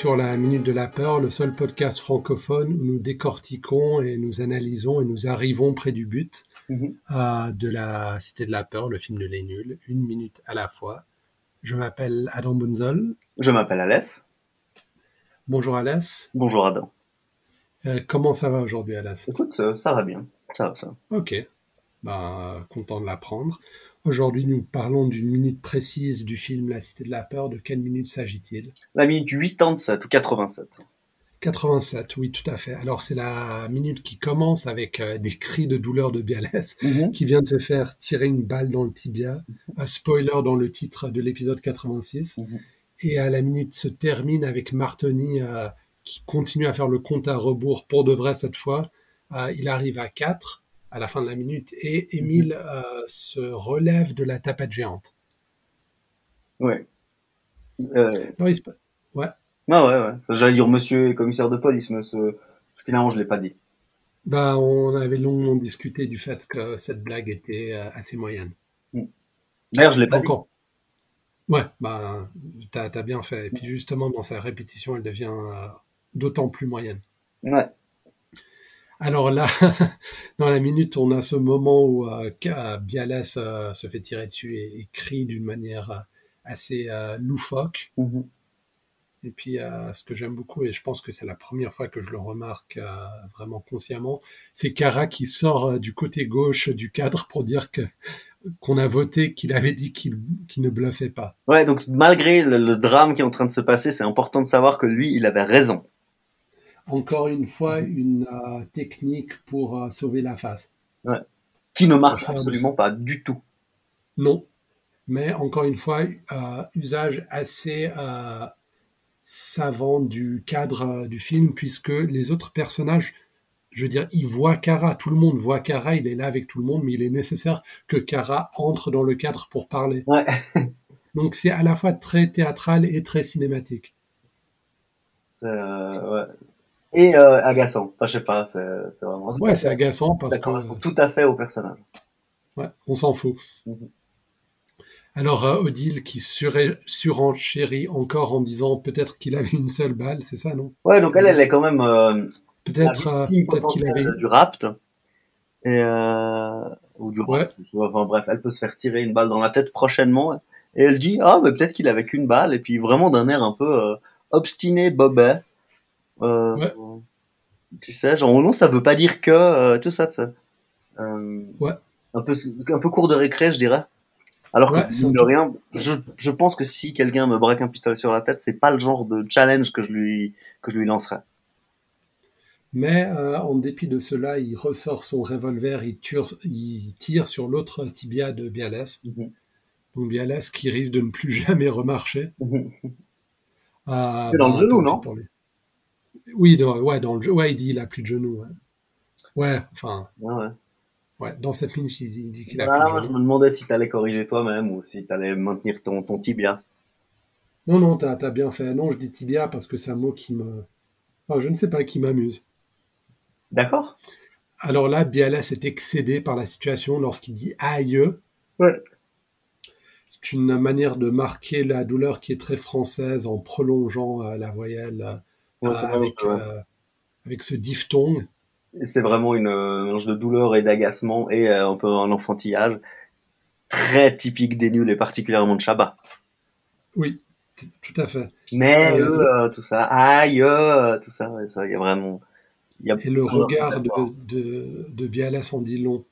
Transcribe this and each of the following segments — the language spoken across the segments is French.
Sur la Minute de la Peur, le seul podcast francophone où nous décortiquons et nous analysons et nous arrivons près du but Mhm. euh, de la Cité de la Peur, le film de Les Nuls, une minute à la fois. Je m'appelle Adam Bunzol. Je m'appelle Alès. Bonjour Alès. Bonjour Adam. Euh, comment ça va aujourd'hui Alès? Écoute, ça, ça va bien. Ça va, ça. Ok, ben, content de l'apprendre. Aujourd'hui, nous parlons d'une minute précise du film La Cité de la Peur. De quelle minute s'agit-il? La minute 87 ou 87. 87, oui, tout à fait. Alors, c'est la minute qui commence avec euh, des cris de douleur de Bialès, qui vient de se faire tirer une balle dans le tibia. Un spoiler dans le titre de l'épisode 86. Mhm. Et à la minute se termine avec Martoni euh, qui continue à faire le compte à rebours pour de vrai cette fois. Euh, il arrive à 4 à la fin de la minute et Émile euh, se relève de la tapette géante. Ouais. Euh, Alors, il se Ouais. ah ouais, ouais. J'allais dire monsieur et commissaire de police, mais ce- finalement, je l'ai pas dit. Bah, on avait longuement discuté du fait que cette blague était euh, assez moyenne. D'ailleurs, je l'ai pas Encore. Ouais, bah, t'as as bien fait. Et puis justement, dans sa répétition, elle devient euh, d'autant plus moyenne. dit. Ouais. Alors là, dans la minute, on a ce moment où euh, Bialès euh, se fait tirer dessus et, et crie d'une manière euh, assez euh, loufoque. Mhm. Et puis, ce que j'aime beaucoup, et je pense que c'est la première fois que je le remarque vraiment consciemment, c'est Kara qui sort du côté gauche du cadre pour dire que qu'on a voté, qu'il avait dit qu'il ne bluffait pas. Ouais, donc malgré le, le drame qui est en train de se passer, c'est important de savoir que lui, il avait raison. Encore une fois, une euh, technique pour euh, sauver la face. Qui ne marche Enfin, absolument pas du tout. Non, mais encore une fois, euh, usage assez savant du cadre du film, puisque les autres personnages, je veux dire, ils voient Kara, tout le monde voit Kara, il est là avec tout le monde, mais il est nécessaire que Kara entre dans le cadre pour parler. Ouais. Donc c'est à la fois très théâtral et très cinématique. Euh, ouais. Et euh, agaçant. Enfin, je sais pas, c'est vraiment... Ouais, c'est agaçant parce Ça que correspond tout à fait au personnage. ouais, on s'en fout. Mhm. Alors euh, Odile qui surenchérit encore en disant peut-être qu'il avait une seule balle, c'est ça, non? Ouais, donc elle, elle est quand même... Euh, Peut-être peut-être qu'il avait du rapt. Et, ou du Ouais. rapt. Enfin bref, elle peut se faire tirer une balle dans la tête prochainement. Et elle dit, ah, mais peut-être qu'il avait qu'une balle. Et puis vraiment d'un air un peu obstiné, bobet. Euh, Ouais. Tu sais, genre, non, ça veut pas dire que, euh, tout ça, tu sais. Euh, Ouais. Un peu, un peu court de récré, je dirais. Alors Ouais, que, de rien, je, je pense que si quelqu'un me braque un pistolet sur la tête, c'est pas le genre de challenge que je lui, que je lui lancerais. Mais euh, en dépit de cela, il ressort son revolver, il tire, il tire sur l'autre tibia de Bialès. Mhm. Donc Bialès qui risque de ne plus jamais remarcher. Ah, C'est dans le bah, genou, tant non? Oui, dans, ouais, dans le jeu. Ouais, il dit il a plus de genoux. Ouais, Ouais, enfin, Ouais, ouais. ouais, dans cette minute, il dit, il dit qu'il a Ah, plus moi, de je genoux. me demandais si t'allais corriger toi-même ou si t'allais maintenir ton, ton tibia. Non, non, t'as as bien fait. Non, je dis tibia parce que c'est un mot qui me. Enfin, je ne sais pas, qui m'amuse. D'accord Alors là, Bialès est excédé par la situation lorsqu'il dit aïe. Ouais. C'est une manière de marquer la douleur qui est très française en prolongeant euh, la voyelle euh, Ouais, c'est avec, vraiment, euh, avec ce diphtongue. C'est vraiment une euh, mélange de douleur et d'agacement et euh, un peu un enfantillage très typique des nuls et particulièrement de Chabat. Oui, tout à fait. Mais tout ça, aïe, tout ça, il y a vraiment. il Y a Et le regard de, de, de Bialès en dit long.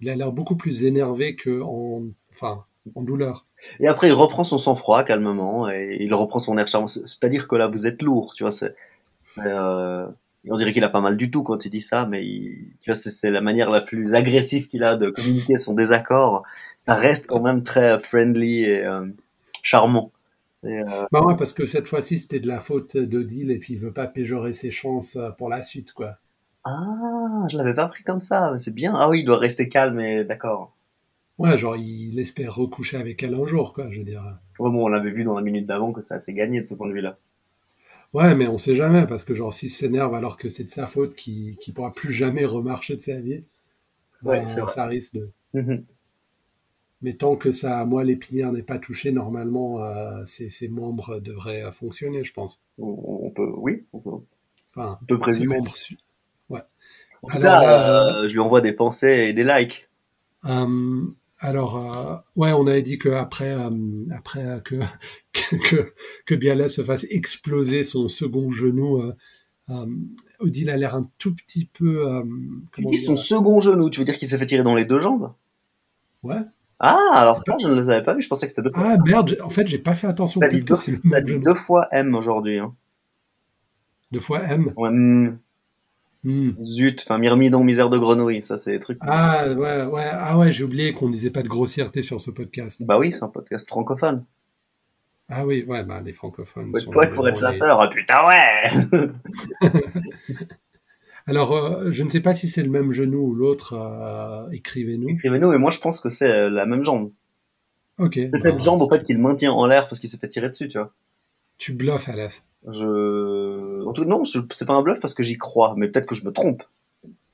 Il a l'air beaucoup plus énervé que en, enfin, en douleur. Et après, il reprend son sang-froid calmement et il reprend son air charmant. C'est- C'est-à-dire que là, vous êtes lourd, tu vois. C'est, euh, on dirait qu'il a pas mal du tout quand il dit ça, mais il, tu vois, c'est, la manière la plus agressive qu'il a de communiquer son désaccord. Ça reste quand même très friendly et euh, charmant. Et, euh, Bah ouais, parce que cette fois-ci, c'était de la faute d'Odile et puis il veut pas péjorer ses chances pour la suite, quoi. ah, je l'avais pas pris comme ça. mais C'est bien. Ah oui, il doit rester calme et d'accord. Ouais, genre, il espère recoucher avec elle un jour, quoi, je veux dire. Ouais, bon, on l'avait vu dans la minute d'avant que ça s'est gagné de ce point de vue-là. Ouais, mais on sait jamais, parce que genre, s'il s'énerve alors que c'est de sa faute, qu'il qu'il pourra plus jamais remarcher de sa vie, Ouais, ben, ça risque de... Mhm. Mais tant que sa moelle épinière n'est pas touchée, normalement, euh, ses, ses membres devraient euh, fonctionner, je pense. On, on peut, oui, on peut, Enfin, on peut ses présumer. membres. su- Ouais. En tout Alors, cas, là, euh, je lui envoie des pensées et des likes. Alors, euh, ouais, on avait dit que après, euh, après que, que que Bialas se fasse exploser son second genou, euh, Odile a l'air un tout petit peu, comment dis son second genou, tu veux dire qu'il s'est fait tirer dans les deux jambes? Ouais. Ah, alors ça, je ne les avais pas vus, je pensais que c'était deux fois. Ah merde, en fait, j'ai pas fait attention. T'as dit deux, que dit deux fois M aujourd'hui. Hein. Deux fois M. Ouais, mm, Hmm. zut, enfin, myrmidon, misère de grenouille, ça c'est des trucs. Ah ouais, ouais, ah ouais, j'ai oublié qu'on disait pas de grossièreté sur ce podcast. Bah oui, c'est un podcast francophone. Ah oui, ouais, bah les francophones Faut être poète pour être les- chasseur, ah putain ouais Alors, euh, je ne sais pas si c'est le même genou ou l'autre. euh, Écrivez-nous. Écrivez-nous, mais moi je pense que c'est euh, la même jambe. Ok. C'est bah, cette jambe en fait qu'il maintient en l'air parce qu'il s'est fait tirer dessus, tu vois. Tu bluffes, Alas. Je... En tout non, je... c'est pas un bluff parce que j'y crois, mais peut-être que je me trompe.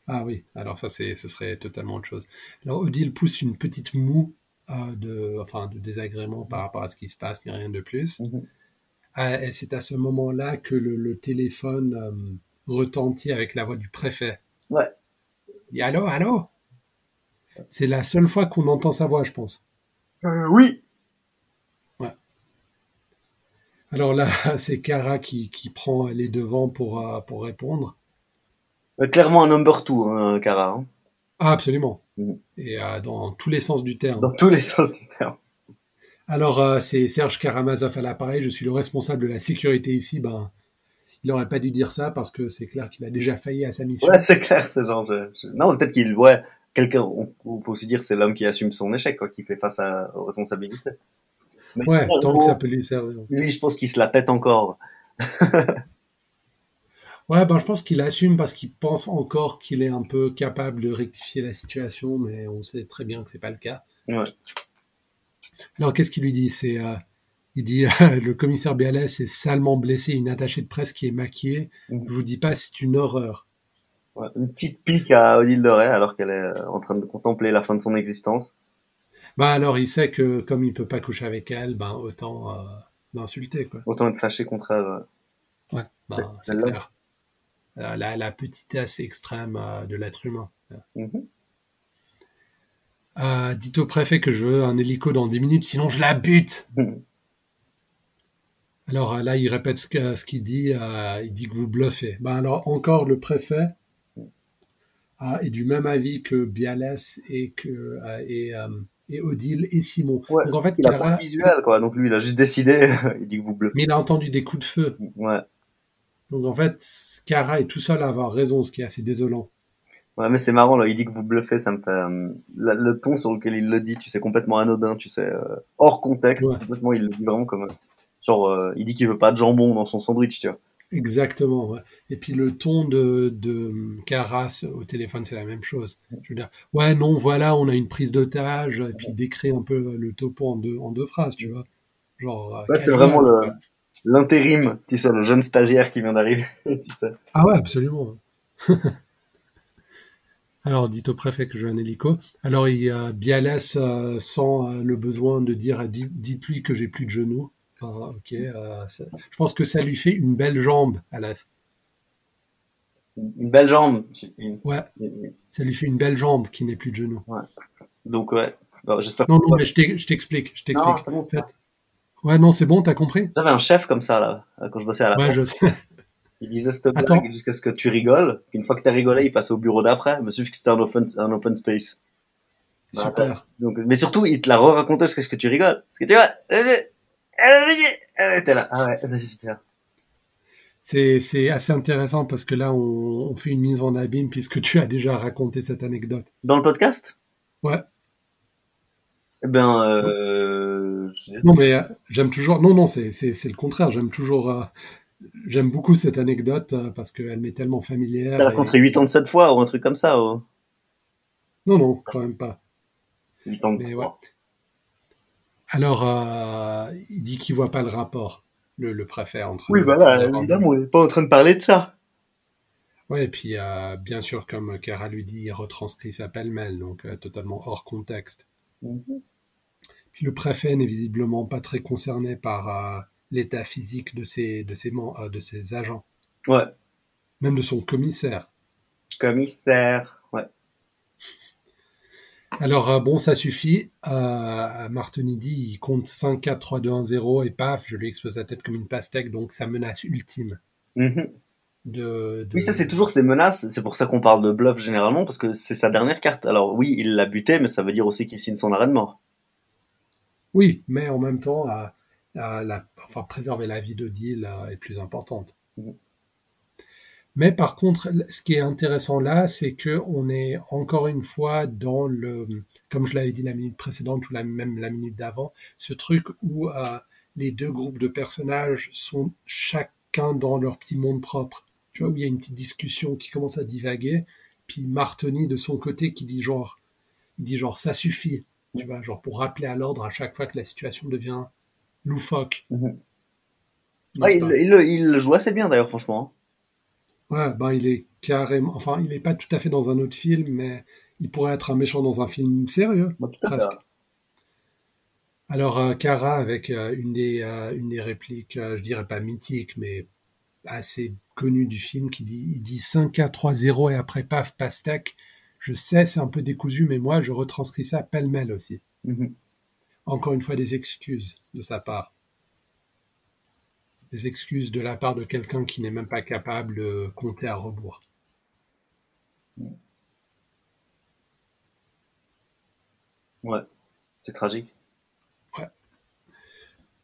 Ah oui, alors ça, c'est, ce serait totalement autre chose. Alors, Odile pousse une petite moue euh, de, enfin, de désagrément par rapport à ce qui se passe, mais rien de plus. Mhm. Ah, et c'est à ce moment-là que le, le téléphone euh, retentit avec la voix du préfet. Ouais. Il dit allô, allô? C'est la seule fois qu'on entend sa voix, je pense. Euh, oui Alors là, c'est Kara qui, qui prend les devants pour, euh, pour répondre. Euh, Clairement un number two, hein, Cara. hein. Ah, absolument. Mhm. Et euh, dans tous les sens du terme. Dans tous les sens du terme. Alors, euh, c'est Serge Karamazov à l'appareil. Je suis le responsable de la sécurité ici. Ben, il n'aurait pas dû dire ça parce que c'est clair qu'il a déjà failli à sa mission. Ouais, c'est clair, c'est genre... Non, peut-être qu'il... Ouais, quelqu'un... On, on peut aussi dire c'est l'homme qui assume son échec, quoi, qui fait face à, aux responsabilités. Mais Ouais, tant que ça peut lui servir. Lui, je pense qu'il se la pète encore. Ouais, ben, je pense qu'il assume parce qu'il pense encore qu'il est un peu capable de rectifier la situation, mais on sait très bien que c'est pas le cas. Ouais. Alors, qu'est-ce qu'il lui dit? C'est, euh, il dit, euh, le commissaire Bialès est salement blessé, une attachée de presse qui est maquillée. Mhm. Je vous dis pas, c'est une horreur. Ouais, Une petite pique à Odile de Ray alors qu'elle est euh, en train de contempler la fin de son existence. Bah alors, il sait que comme il peut pas coucher avec elle, ben autant euh, l'insulter, quoi. Autant être fâché contre elle. ouais. Ben, C'est- clair. Euh, la, la petitesse extrême euh, de l'être humain. Mhm. Euh, dites au préfet que je veux un hélico dans 10 minutes, sinon je la bute. Mhm. Alors euh, là, il répète ce qu'il dit. il dit que vous bluffez. Ben alors encore le préfet euh, est du même avis que Bialès et que et, et Odile et Simon. Ouais, Donc en fait, il a Cara- pas de visuel, quoi. Donc lui, il a juste décidé. il dit que vous bluffez. mais il a entendu des coups de feu. Ouais. Donc en fait, Cara est tout seul à avoir raison, ce qui est assez désolant. Ouais, mais c'est marrant, là. Il dit que vous bluffez, ça me fait, euh, le, le ton sur lequel il le dit, tu sais, complètement anodin, tu sais, euh, hors contexte. Ouais. Complètement, il le dit vraiment comme, euh, genre, euh, il dit qu'il veut pas de jambon dans son sandwich, tu vois. Exactement. ouais. Et puis le ton de, de Caras au téléphone, c'est la même chose. Je veux dire, ouais, non, voilà, on a une prise d'otage, et puis il décrit un peu le topo en deux, en deux phrases, tu vois. Genre. euh, c'est vraiment le, l'intérim, tu sais, le jeune stagiaire qui vient d'arriver, tu sais. Ah ouais, absolument. Alors, dites au préfet que je veux un hélico. Alors, il, euh, Bialès euh, sent euh, le besoin de dire, dites- dites-lui que j'ai plus de genoux. Ok. euh, ça- je pense que ça lui fait une belle jambe, Alas. Une belle jambe. Une- Ouais, une- ça lui fait une belle jambe qui n'est plus de genoux. Donc, ouais. Bon, j'espère Non, que- non, mais je t'ex- je t'explique, je t'explique. c'est bon, En fait- Ouais, non, c'est bon, t'as compris? J'avais un chef comme ça, là, quand je bossais à la Ouais, je sais. Il disait cette blague jusqu'à ce que tu rigoles. Une fois que t'as rigolé, il passait au bureau d'après. Mais suffit que c'était un open, un open space. Bah, Super. Donc, mais surtout, il te l'a re-raconté jusqu'à ce que tu rigoles. Parce que tu vois, euh, t'es là. Ah ouais, c'est super. C'est c'est assez intéressant parce que là, on, on fait une mise en abîme puisque tu as déjà raconté cette anecdote. Dans le podcast? Ouais. Eh ben, euh, Non, mais euh, j'aime toujours. Non, non, c'est c'est c'est le contraire. J'aime toujours. euh, J'aime beaucoup cette anecdote euh, parce qu'elle m'est tellement familière. t'as et- raconté 87 fois ou un truc comme ça, ou Non, non, quand même pas. 8 ans de Mais ouais. Alors, euh, il dit qu'il voit pas le rapport, le, le préfet entre. Oui, les- bah évidemment, on n'est pas en train de parler de ça. Ouais, et puis euh, bien sûr, comme Cara lui dit, il retranscrit sa pêle-mêle, donc euh, totalement hors contexte. Mhm. Puis le préfet n'est visiblement pas très concerné par euh, l'état physique de ses, de, ses, euh, de ses agents. Ouais. Même de son commissaire. Commissaire, ouais. Alors, euh, bon, ça suffit. Euh, Martinidi, il compte 5, 4, 3, 2, 1, 0 et paf, je lui explose la tête comme une pastèque, donc sa menace ultime. Mhm. De, de... Oui, ça c'est toujours ces menaces. C'est pour ça qu'on parle de bluff généralement, parce que c'est sa dernière carte. Alors oui, il l'a buté, mais ça veut dire aussi qu'il signe son arrêt de mort. Oui, mais en même temps, euh, euh, la, enfin, préserver la vie de Deal est plus importante. Mhm. Mais par contre, ce qui est intéressant là, c'est que on est encore une fois dans le, comme je l'avais dit la minute précédente ou la, même la minute d'avant, ce truc où euh, les deux groupes de personnages sont chacun dans leur petit monde propre. Tu vois, où il y a une petite discussion qui commence à divaguer, puis Martoni de son côté qui dit genre, il dit genre ça suffit, tu vois, genre pour rappeler à l'ordre à chaque fois que la situation devient loufoque. N'est-ce Ouais, il, il il joue assez bien d'ailleurs, franchement. Ouais, ben il est carrément, enfin, il est pas tout à fait dans un autre film, mais il pourrait être un méchant dans un film sérieux, Bah, presque. Alors, euh, Kara, avec euh, une, des, euh, une des répliques, euh, je dirais pas mythiques, mais assez connues du film, qui dit, il dit 5K3-0 et après paf, pastèque. Je sais, c'est un peu décousu, mais moi, je retranscris ça pêle-mêle aussi. Mhm. Encore une fois, des excuses de sa part. Des excuses de la part de quelqu'un qui n'est même pas capable de compter à rebours. Ouais, c'est tragique.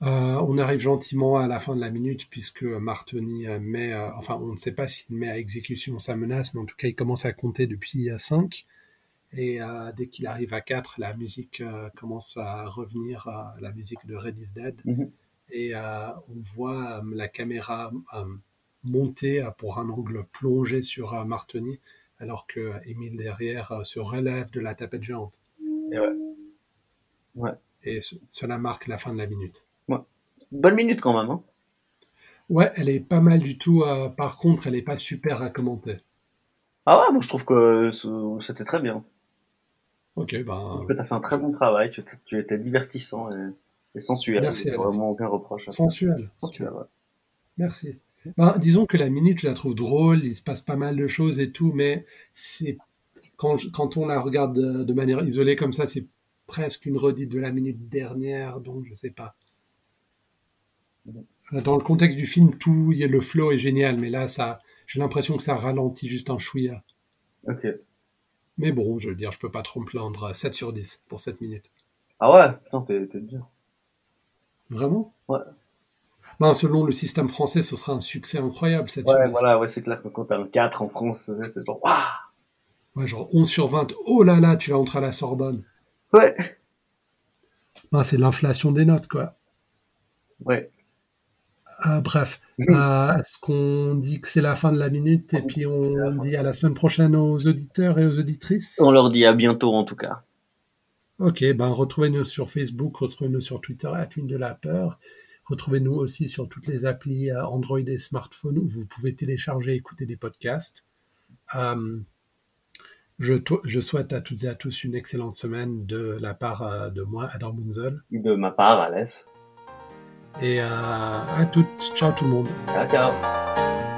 Euh, on arrive gentiment à la fin de la minute puisque Martoni met, euh, enfin on ne sait pas s'il met à exécution sa menace, mais en tout cas il commence à compter depuis 5. Et euh, dès qu'il arrive à 4, la musique commence à revenir, la musique de Red is Dead. Mhm. Et euh, on voit euh, la caméra euh, monter pour un angle plongé sur Martoni, alors que Émile derrière se relève de la tapette géante. Et ouais. Ouais. Et ce- cela marque la fin de la minute. Bonne minute quand même. Hein. Ouais, elle est pas mal du tout. euh, par contre, elle est pas super à commenter. Ah ouais, moi je trouve que c'était très bien. Ok, Je ben trouve que tu as fait un très bon travail. Tu, tu étais divertissant et, et sensuel. Merci, vraiment aucun reproche. à sensuel. Sensuel, ouais. Merci. Ben, disons que la minute, je la trouve drôle. Il se passe pas mal de choses et tout, mais c'est quand je- quand on la regarde de, de manière isolée comme ça, c'est presque une redite de la minute dernière, donc je sais pas. Dans le contexte du film, tout, il y a le flow est génial, mais là, ça, j'ai l'impression que ça ralentit juste un chouïa. Ok. Mais bon, je veux dire, je peux pas trop me plaindre. 7 sur 10 pour cette minute. Ah ouais, putain, t'es dur. Vraiment? Ouais. Ben, selon le système français, ce sera un succès incroyable, 7 Ouais, sur 10. voilà, ouais, c'est clair que quand t'as un 4 en France, c'est c'est genre, waouh! Ouais, genre 11 sur 20. Oh là là, tu vas entrer à la Sorbonne. Ouais. Ben, c'est l'inflation des notes, quoi. Ouais. Ah, bref, Mhm. Euh, est-ce qu'on dit que c'est la fin de la minute et puis on dit à la semaine prochaine aux auditeurs et aux auditrices? On leur dit à bientôt en tout cas. Ok, ben retrouvez-nous sur Facebook, retrouvez-nous sur Twitter, à de la peur. Retrouvez-nous aussi sur toutes les applis euh, Android et smartphone où vous pouvez télécharger et écouter des podcasts. Euh, je, souhaite à toutes et à tous une excellente semaine de la part euh, de moi, Adam Munzel. De ma part, Alès. Et euh, à toutes, ciao tout le monde. Ciao, ciao.